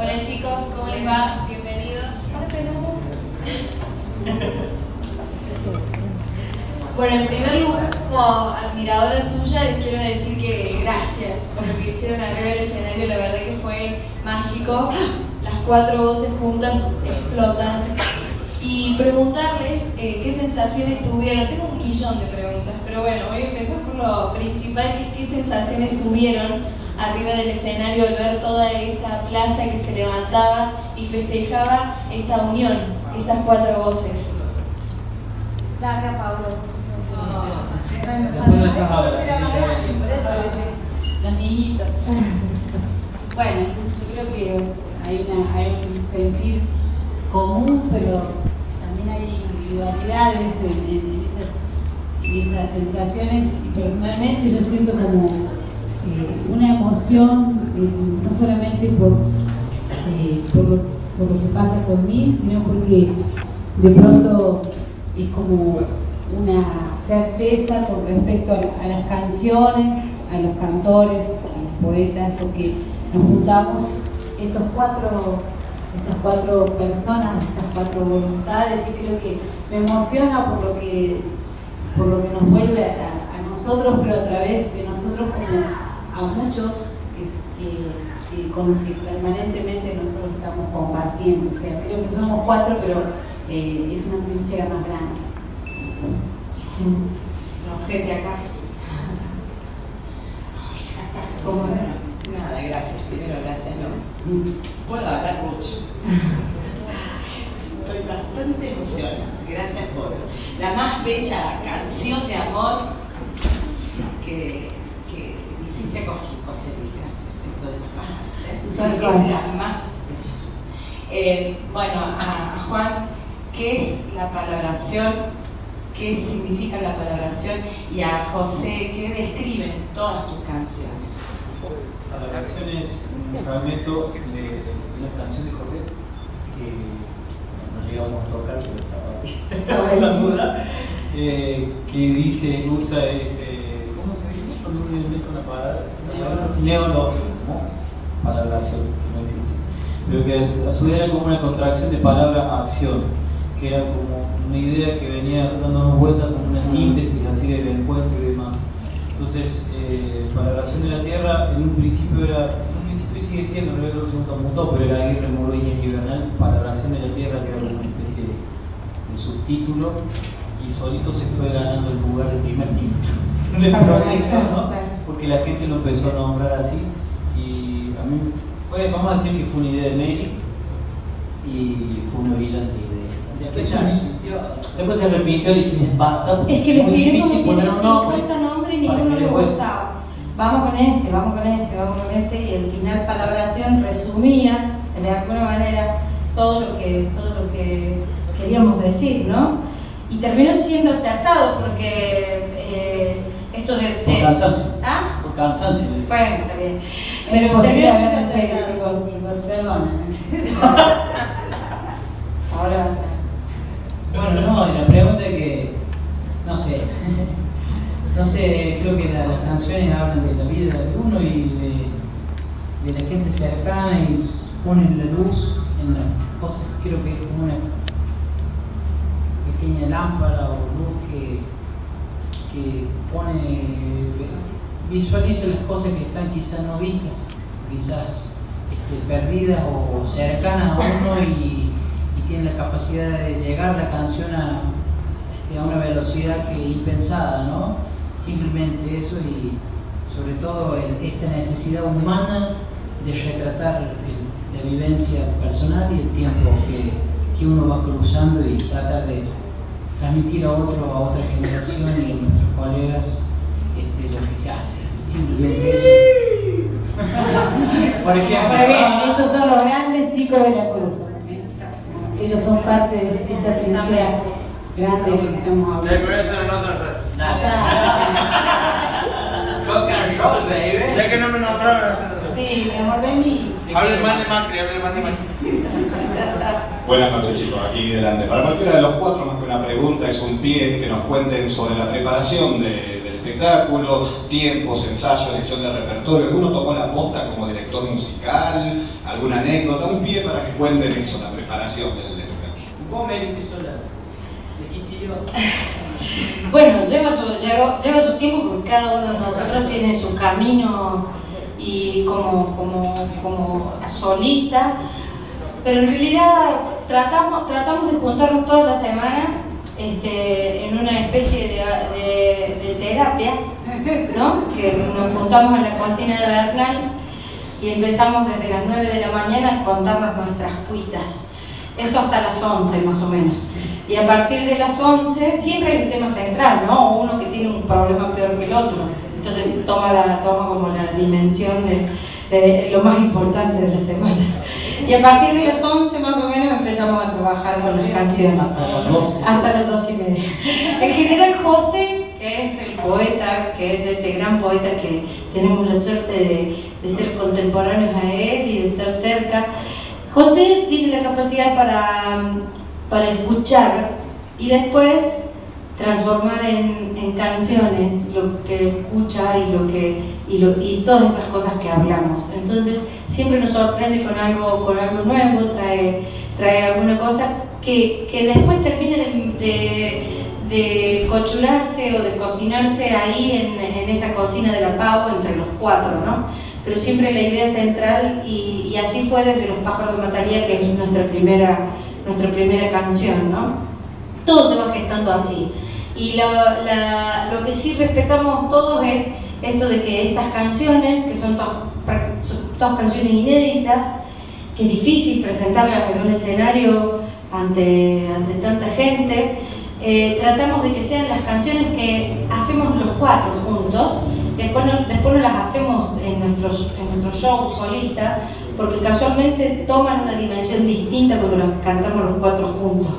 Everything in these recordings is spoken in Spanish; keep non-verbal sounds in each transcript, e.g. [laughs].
Hola chicos, ¿cómo les va? Bienvenidos. Bueno, en primer lugar, como admiradora suya, les quiero decir que gracias por lo que hicieron arriba del escenario, la verdad que fue mágico. Las cuatro voces juntas explotan. Y preguntarles eh, qué sensaciones tuvieron. Tengo un millón de preguntas, pero bueno, voy a empezar por lo principal, que es qué sensaciones tuvieron arriba del escenario al ver toda esa plaza que se levantaba y festejaba esta unión, estas cuatro voces. Larga, Pablo. Las niñitas. Bueno, yo creo que hay, una, hay un sentir común, pero también hay individualidades en, en esas, en esas sensaciones. Personalmente yo siento como eh, una emoción, eh, no solamente por, eh, por, lo, que pasa con mí, sino porque de pronto es como una certeza con respecto a, las canciones, a los cantores, a los poetas, porque nos juntamos estos cuatro, estas cuatro personas, estas cuatro voluntades, y creo que me emociona por lo que, por lo que nos vuelve a, a nosotros, pero a través de nosotros como a muchos que, que, que, con los que permanentemente nosotros estamos compartiendo. O sea, creo que somos cuatro, pero eh, es una trinchera más grande. No, gente acá. ¿Cómo Nada, gracias. Primero, gracias, ¿no? Puedo hablar mucho. [laughs] Estoy bastante emocionada. Gracias por la más bella canción de amor que, que hiciste con José Luis. Gracias. Esto de las palabras. ¿eh? Es la más bella. Eh, bueno, a, a Juan, ¿qué es la palabración? qué significa la palabración y a José qué describen todas tus canciones. La palabración es un fragmento de, de una canción de José que no llegamos a tocar, pero estaba [laughs] en la duda, eh, que dice, usa ese, ¿cómo se dice? Cuando uno inventa una palabra, neologismo, palabración, que no existe, pero que a su vez era como una contracción de palabra acción, que era como una idea que venía dándonos vueltas como una síntesis así del encuentro y demás. Entonces, eh, para la relación de la Tierra, en un principio era, en un principio sigue siendo, no creo que nunca mutó, pero era Aguirre Moroña y para la relación de la Tierra, que era una especie de, de subtítulo, y solito se fue ganando el lugar del primer título [laughs] proyecto, ¿no? Porque la gente lo empezó a nombrar así, y a mí fue, vamos a decir que fue una idea de Mary, y fue una brillante idea. Después, se repitió y dije, basta. Es que le muy escribí como difícil poner un nombre 50 nombres y ninguno le gustaba. Vamos con este, vamos con este, vamos con este, y el final palabración resumía de alguna manera todo lo que, todo lo que queríamos decir, ¿no? Y terminó siendo acertado porque eh, esto de, Por de- cansancio. ¿Ah? Por cansancio. Bueno, está bien. Pero terminó siendo acertado. chicos, chicos, perdón. [laughs] Ahora Bueno, no, y la pregunta es que, no sé, no sé, creo que la- las canciones hablan de la vida de uno y de, la gente cercana y ponen la luz en las cosas, creo que es como una pequeña lámpara o luz que, que pone, visualiza las cosas que están quizás no vistas, quizás este, perdidas o cercanas a uno y, y tiene la capacidad de llegar la canción a, este, a una velocidad que impensada, ¿no? Simplemente eso y sobre todo el- esta necesidad humana de retratar el- la vivencia personal y el tiempo que, que uno va cruzando y tratar de transmitir a otro, a otra generación y a nuestros colegas este, lo que se hace. Simplemente eso. [laughs] Por ejemplo, Muy bien, estos son los grandes chicos de la cruz. Ellos son parte de esta trinchera grande de que estamos hablando. Rock and roll, baby. Ya que no me nombraron. Sí, mi amor, vení. Hablen más de Macri, hablen más de Macri. [laughs] Buenas noches chicos, aquí delante. Para cualquiera de los cuatro, más que una pregunta, es un pie que nos cuenten sobre la preparación de- del espectáculo, tiempos, ensayos, elección de repertorio. ¿Alguno tomó la posta como director musical? ¿Alguna anécdota? Un pie para que cuenten eso, la preparación del espectáculo. Vos me sola. [laughs] Bueno, lleva su, tiempo porque cada uno de nosotros tiene su camino y como, como, como solista, pero en realidad tratamos, tratamos de juntarnos todas las semanas este, en una especie de, terapia, ¿no? que nos juntamos en la cocina de Bernal y empezamos desde las 9 de la mañana a contarnos nuestras cuitas. Eso hasta las 11 más o menos. Y a partir de las 11 siempre hay un tema central, ¿no? Uno que tiene un problema peor que el otro. Entonces toma, la, toma como la dimensión de, de lo más importante de la semana. Y a partir de las 11 más o menos empezamos a trabajar con las canciones. Hasta las 12 y media. En general José, que es el poeta, que es este gran poeta que tenemos la suerte de, de ser contemporáneos a él y de estar cerca, José tiene la capacidad para, para escuchar y después transformar en, en, canciones lo que escucha y lo que y, lo, y, todas esas cosas que hablamos. Entonces siempre nos sorprende con algo, con algo nuevo, trae, trae alguna cosa que, que después termina de, de, cochularse o de cocinarse ahí en, en, esa cocina de la Pau entre los cuatro, ¿no? Pero siempre la idea central y, y así fue desde Los pájaros de Mataría, que es nuestra primera, nuestra primera canción, ¿no? Todo se va gestando así. Y la, la, lo que sí respetamos todos es esto de que estas canciones, que son todas, todas canciones inéditas, que es difícil presentarlas en un escenario ante, ante tanta gente, eh, tratamos de que sean las canciones que hacemos los cuatro juntos, después no, después no las hacemos en nuestros, en nuestro show solista, porque casualmente toman una dimensión distinta cuando las cantamos los cuatro juntos.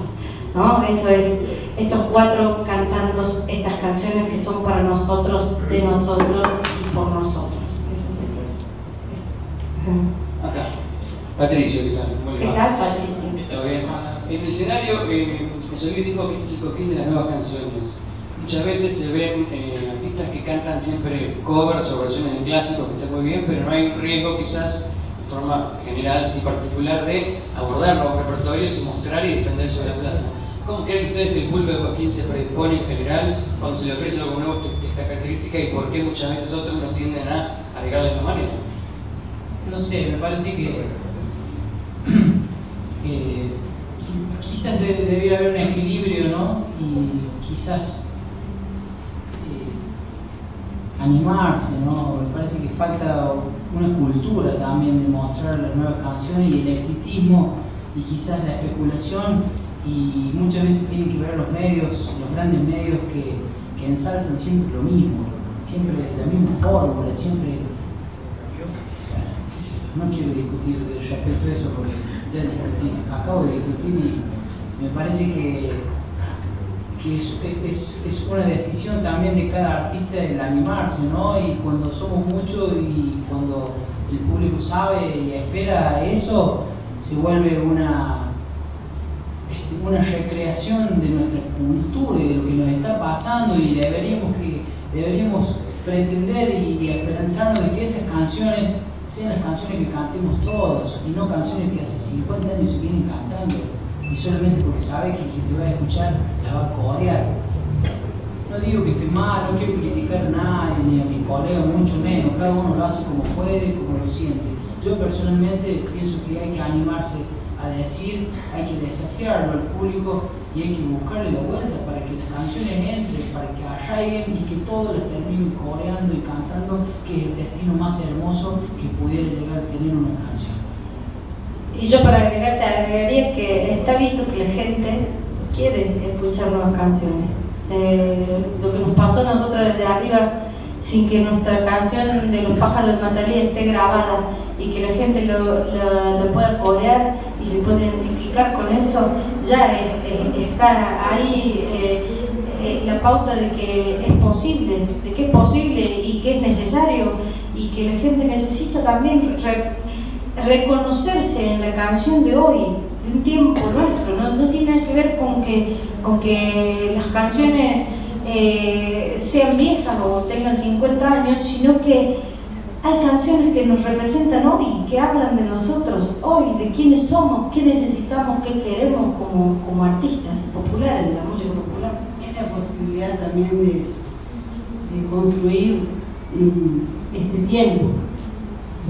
¿no? Eso es estos cuatro cantando estas canciones que son para nosotros, de nosotros y por nosotros. Eso es Acá. Patricio, ¿qué tal? Muy ¿Qué tal, Patricio? ¿Todo bien? En el escenario, eh, José Luis dijo que es el coquín de las nuevas canciones. Muchas veces se ven eh, artistas cantan siempre covers o versiones de clásicos, que está muy bien, pero no hay riesgo quizás de forma general y particular de abordar los repertorios y mostrar y defender sobre la plaza. ¿Cómo creen ustedes que el público de Joaquín se predispone en general cuando se le ofrece algo nuevo de esta característica y por qué muchas veces otros no tienden a agregar de esta manera? No sé, me parece que, quizás debe, haber un equilibrio, ¿no? Y quizás animarse, ¿no? Me parece que falta una cultura también de mostrar las nuevas canciones y el exitismo y quizás la especulación y muchas veces tienen que ver los medios, los grandes medios que, que ensalzan siempre lo mismo, siempre la misma fórmula, siempre... no quiero discutir respecto a eso porque ya discutí, acabo de discutir y me parece que, que es, es, es, una decisión también de cada artista el animarse, ¿no? Y cuando somos muchos y cuando el público sabe y espera eso, se vuelve una este, una recreación de nuestra cultura y de lo que nos está pasando y deberíamos, que, deberíamos pretender y, esperanzarnos de que esas canciones sean las canciones que cantemos todos y no canciones que hace 50 años se vienen cantando y solamente porque sabe que quien te va a escuchar la va a corear. No digo que esté mal, no quiero criticar a nadie ni a mi colega, mucho menos, cada uno lo hace como puede, como lo siente. Yo personalmente pienso que hay que animarse a decir, hay que desafiarlo al público y hay que buscarle la vuelta para que las canciones entren, para que arraiguen y que todos las terminen coreando y cantando, que es el destino más hermoso que pudiera llegar a tener una canción. Y yo para agregarte agregaría que está visto que la gente quiere escuchar nuevas canciones. Eh, lo que nos pasó a nosotros desde arriba sin que nuestra canción de los pájaros de Matalía esté grabada y que la gente lo, lo, pueda corear y se pueda identificar con eso, ya está ahí eh, eh, la pauta de que es posible, de que es posible y que es necesario y que la gente necesita también reconocerse en la canción de hoy, de un tiempo nuestro, no, tiene nada que ver con que, con que las canciones eh, sean viejas o tengan 50 años, sino que hay canciones que nos representan hoy, que hablan de nosotros hoy, de quiénes somos, qué necesitamos, qué queremos como, como artistas populares de la música popular. Es la posibilidad también de, de construir mm, este tiempo.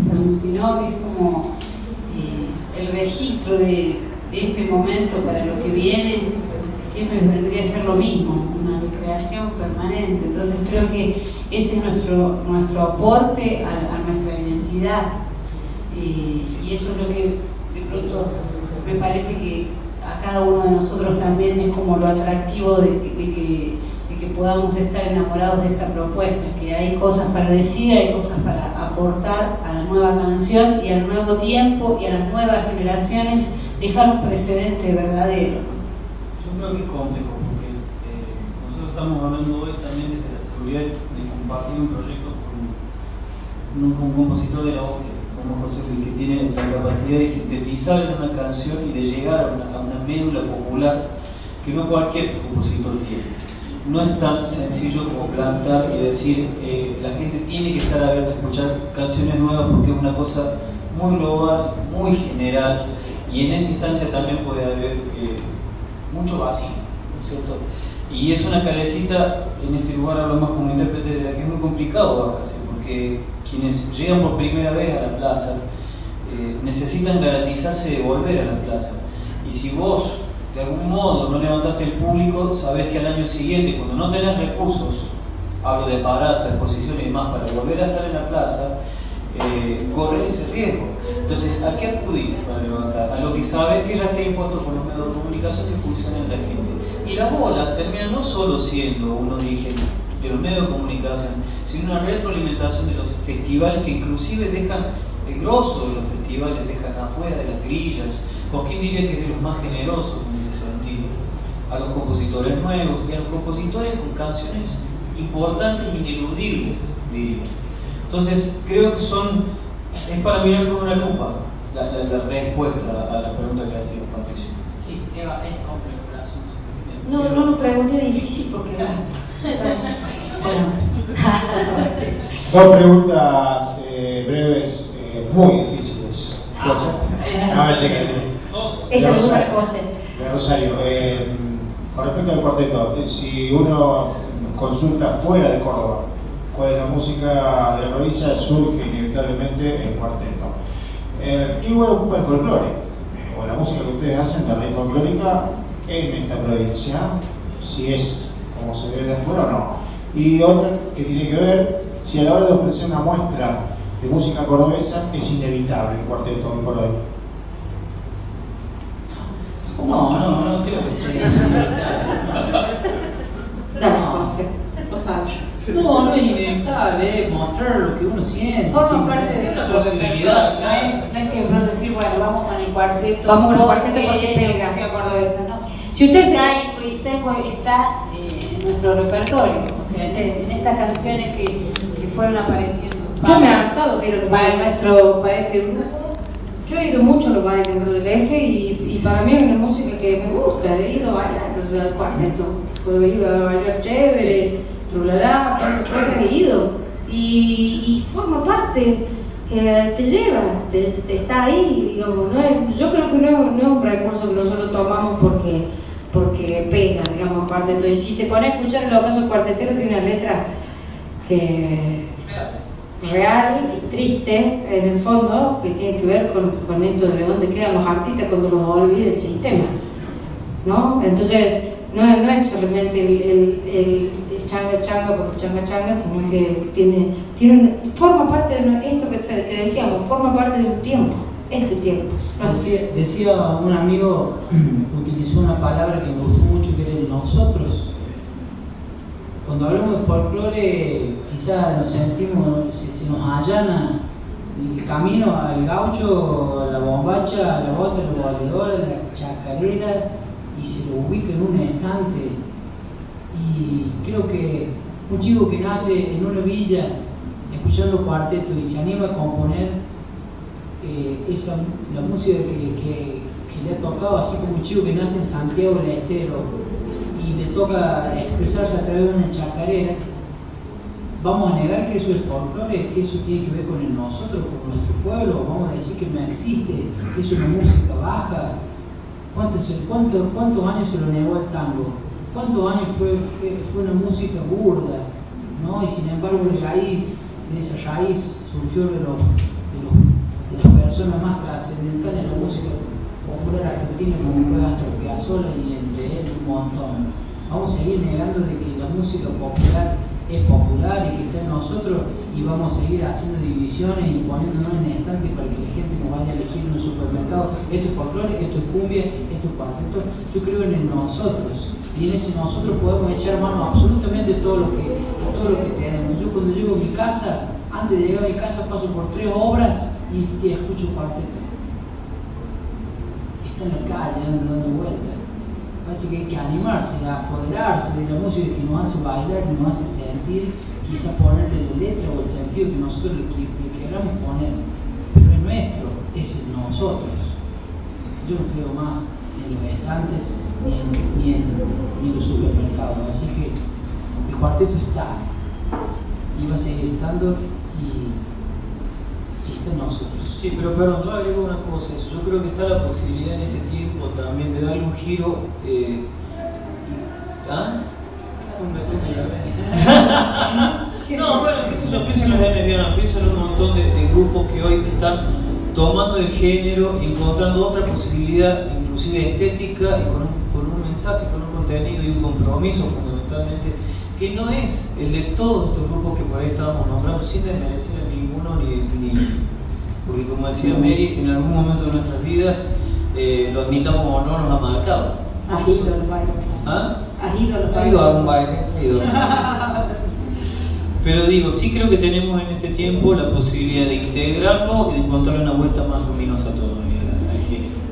Pero si no, es como eh, el registro de, este momento para lo que viene, siempre vendría a ser lo mismo, una recreación permanente. Entonces creo que ese es nuestro, nuestro aporte a, nuestra identidad. Eh, y eso es lo que de pronto me parece que a cada uno de nosotros también es como lo atractivo de, que, que podamos estar enamorados de esta propuesta, que hay cosas para decir, hay cosas para aportar a la nueva canción y al nuevo tiempo y a las nuevas generaciones, dejar un precedente verdadero. Yo creo que es complejo, porque eh, nosotros estamos hablando hoy también desde la seguridad de compartir un proyecto con un, compositor de la hostia, como José Luis, que tiene la capacidad de sintetizar una canción y de llegar a una, a una médula popular que no cualquier compositor tiene. No es tan sencillo como plantar y decir eh, la gente tiene que estar abierta a escuchar canciones nuevas porque es una cosa muy global, muy general y en esa instancia también puede haber eh, mucho vacío, ¿no es cierto? Y es una calecita, en este lugar hablo más como intérprete, de la que es muy complicado bajarse, porque quienes llegan por primera vez a la plaza eh, necesitan garantizarse de volver a la plaza. Y si vos de algún modo no levantaste el público, sabés que al año siguiente, cuando no tenés recursos, hablo de aparato, exposición y demás, para volver a estar en la plaza, eh, correr ese riesgo. Entonces, ¿a qué acudís para levantar? A lo que sabes que ya está impuesto por los medios de comunicación que funcionan en la gente. Y la bola termina no solo siendo un origen de los medios de comunicación, sino una retroalimentación de los festivales que inclusive dejan el grosso de los festivales, dejan afuera de las grillas. ¿Con quién diría que es de los más generosos en ese sentido? A los compositores nuevos y a los compositores con canciones importantes, ineludibles, diría. Entonces, creo que son, es para mirar con una lupa la, la, la respuesta a la pregunta que ha sido Patricia. Sí, Eva, es complejo el asunto. No, no lo pregunté difícil porque... bueno. [laughs] Dos preguntas eh, breves, eh, muy difíciles. Ah, A ver, déjame. Esa De es otra Rosario. cosa. De Rosario, eh, con respecto al cuarteto, eh, si uno consulta fuera de Córdoba cuál es la música de la provincia, surge inevitablemente el cuarteto. Eh, ¿Qué lugar ocupa el folclore? Eh, o la música que ustedes hacen, la ley folclórica, en esta provincia, si es como se ve de afuera o no. Y otra que tiene que ver si a la hora de ofrecer una muestra de música cordobesa es inevitable el cuarteto en Córdoba. No, no, no creo que sea. José. Vos sabés. No, no es inevitable, es mostrar lo que uno siente. Forma parte de la posibilidad. No es, no es que de pronto decir, bueno, vamos con el cuarteto. Vamos con el cuarteto porque es la pega. música cordobesa, ¿no? Si usted está, está, está eh, en nuestro repertorio, o sea, en, en estas canciones que, que fueron apareciendo. Yo me he hartado de ir a los para nuestro, para este grupo. Yo he ido mucho a los bailes del eje y, para mí es una música que me gusta. He ido a bailar al cuarteto. Puedo ir a bailar chévere, trulalá, tantas cosas he ido. Y, forma parte, eh, te lleva, te, está ahí, digamos. No es, yo creo que no es, un recurso que nosotros tomamos porque, porque pega, digamos, cuarteto. Y si te pones a escuchar el ocaso cuartetero, tiene una letra que real y triste en el fondo que tiene que ver con, con esto de dónde quedan los artistas cuando los olvida el sistema ¿no? entonces no, no es solamente el, el, el- changa changa por changa changa sino que tiene, tiene forma parte de esto que, decíamos forma parte de tu tiempo este tiempo Decía, decía un amigo, [clears throat] utilizó una palabra que me gustó mucho, que era el nosotros. Cuando hablamos de folclore, quizás nos sentimos, se, nos allana el camino al gaucho, a la bombacha, a la bota, a la valedora, a la chacarera, y se lo ubica en un estante. Y creo que un chico que nace en una villa, escuchando cuarteto y se anima a componer, eh, esa, la música que, que- le ha tocado, así como un chico que nace en Santiago del Estero toca expresarse a través de una chacarera, ¿vamos a negar que eso es folclore, que eso tiene que ver con nosotros, con nuestro pueblo? ¿Vamos a decir que no existe, que es una música baja? ¿Cuántos, cuántos, cuántos años se lo negó el tango? ¿Cuántos años fue, fue una música burda? ¿no? Y sin embargo de raíz, de esa raíz surgió de, los, de las personas más trascendentales de la música popular argentina como fue Astor Piazzolla y entre él un montón. Vamos a seguir negando de que la música popular es popular y que está en nosotros y vamos a seguir haciendo divisiones y poniéndonos en estantes para que la gente nos vaya a elegir en un supermercado. Esto es folclore, esto es cumbia, esto es cuarteto. Yo creo en el nosotros y en ese nosotros podemos echar mano absolutamente todo lo que, todo lo que tenemos. Yo cuando llego a mi casa, antes de llegar a mi casa paso por tres obras y, y escucho cuarteto. Está en la calle, anda dando vueltas. Parece que hay que animarse, a apoderarse de la música que nos hace bailar, que nos hace sentir, quizá ponerle la letra o el sentido que nosotros le, queramos poner. Pero es nuestro, es el nosotros. Yo no creo más en los estantes ni en, ni en, ni en los supermercados. Así que el cuarteto está y va a seguir estando y, en nosotros. Sí, pero perdón, yo agrego una cosa, yo creo que está la posibilidad en este tiempo también de darle un giro. Eh, ¿Ah? [laughs] no, bueno, qué sé yo, pienso en los medianos, pienso en un montón de, de, grupos que hoy están tomando el género encontrando otra posibilidad, inclusive estética, y con un, con un mensaje, con un contenido y un compromiso fundamentalmente, que no es el de todos estos grupos que por ahí estábamos nombrando, sin desmerecer a ninguno ni, ni porque como decía Mary, en algún momento de nuestras vidas, eh, lo admitamos o no, nos ha marcado. ¿Has ido al baile? ¿Ah? ¿Has ido al baile? ido a un baile, ha ido. [laughs] Pero digo, sí creo que tenemos en este tiempo la posibilidad de integrarlo y de encontrarle una vuelta más luminosa a todo,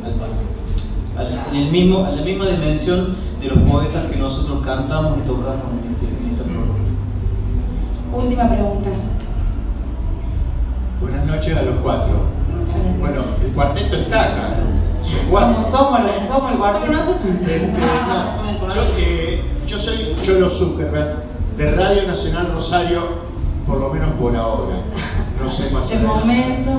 al, al, al, en, el mismo, a la misma dimensión de los poetas que nosotros cantamos y tocamos en este, en este programa. Última pregunta. Buenas noches a los cuatro. Bueno, el cuarteto está acá. Somos, somos, el- somos el cuarteto. Este, no, yo, eh, yo soy Cholo Zuckerberg de Radio Nacional Rosario, por lo menos por ahora. No sé más De adelante. momento.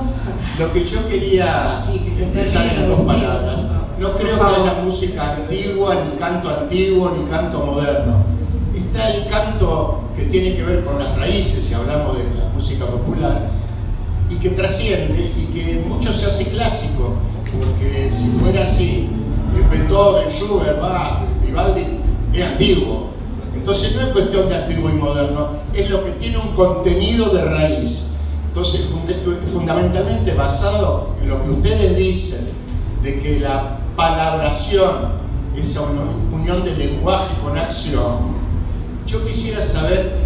Lo que yo quería Sí, que se expresar en dos palabras. No creo que haya música antigua, ni canto antiguo, ni canto moderno. Está el canto que tiene que ver con las raíces, si hablamos de la música popular, y que trasciende y que mucho se hace clásico, porque si fuera así, el Beethoven, Schubert, Bach, Vivaldi, es antiguo. Entonces no es cuestión de antiguo y moderno, es lo que tiene un contenido de raíz. Entonces, fundamentalmente basado en lo que ustedes dicen, de que la palabración, esa uni- unión de lenguaje con acción, yo quisiera saber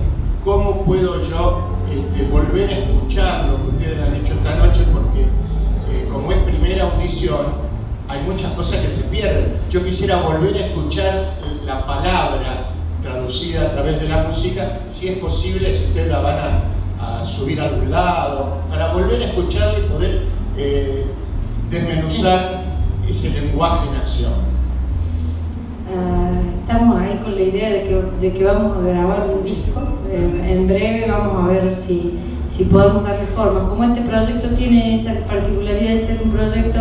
cómo puedo yo este, volver a escuchar lo que ustedes han hecho esta noche, porque eh, como es primera audición, hay muchas cosas que se pierden. Yo quisiera volver a escuchar la palabra traducida a través de la música, si es posible, si ustedes la van a, subir a algún lado, para volver a escucharla y poder eh, desmenuzar ese lenguaje en acción. Ah, estamos ahí con la idea de que, de que vamos a grabar un disco. En, en breve vamos a ver si, si podemos darle forma. Como este proyecto tiene esa particularidad de ser un proyecto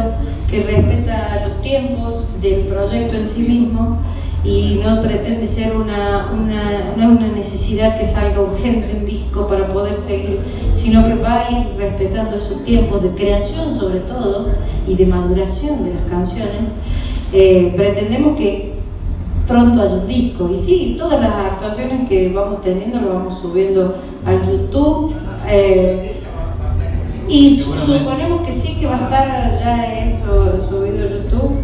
que respeta los tiempos del proyecto en sí mismo y no pretende ser una, una, no es una necesidad que salga urgente un disco para poder seguir, sino que va a ir respetando esos tiempos de creación sobre todo y de maduración de las canciones. Eh, pretendemos que pronto haya un disco. Y sí, todas las actuaciones que vamos teniendo lo vamos subiendo al YouTube. eh, y suponemos que sí, que va a estar ya eso subido a YouTube.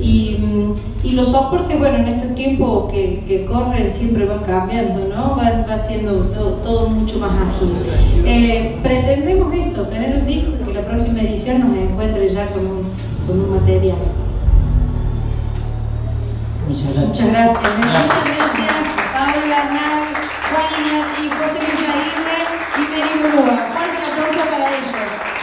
Y, mm, y los soportes, bueno, en estos tiempos que, que corren siempre van cambiando, ¿no? Va, va siendo todo, todo mucho más ágil. Eh, pretendemos eso, tener un disco y que la próxima edición nos encuentre ya con un, con un material. Muchas gracias. Muchas gracias. Gracias, Pablo Bernal, Juan Iñaki, José Luis Aguirre y Murúa. Fuerte aplauso para ellos.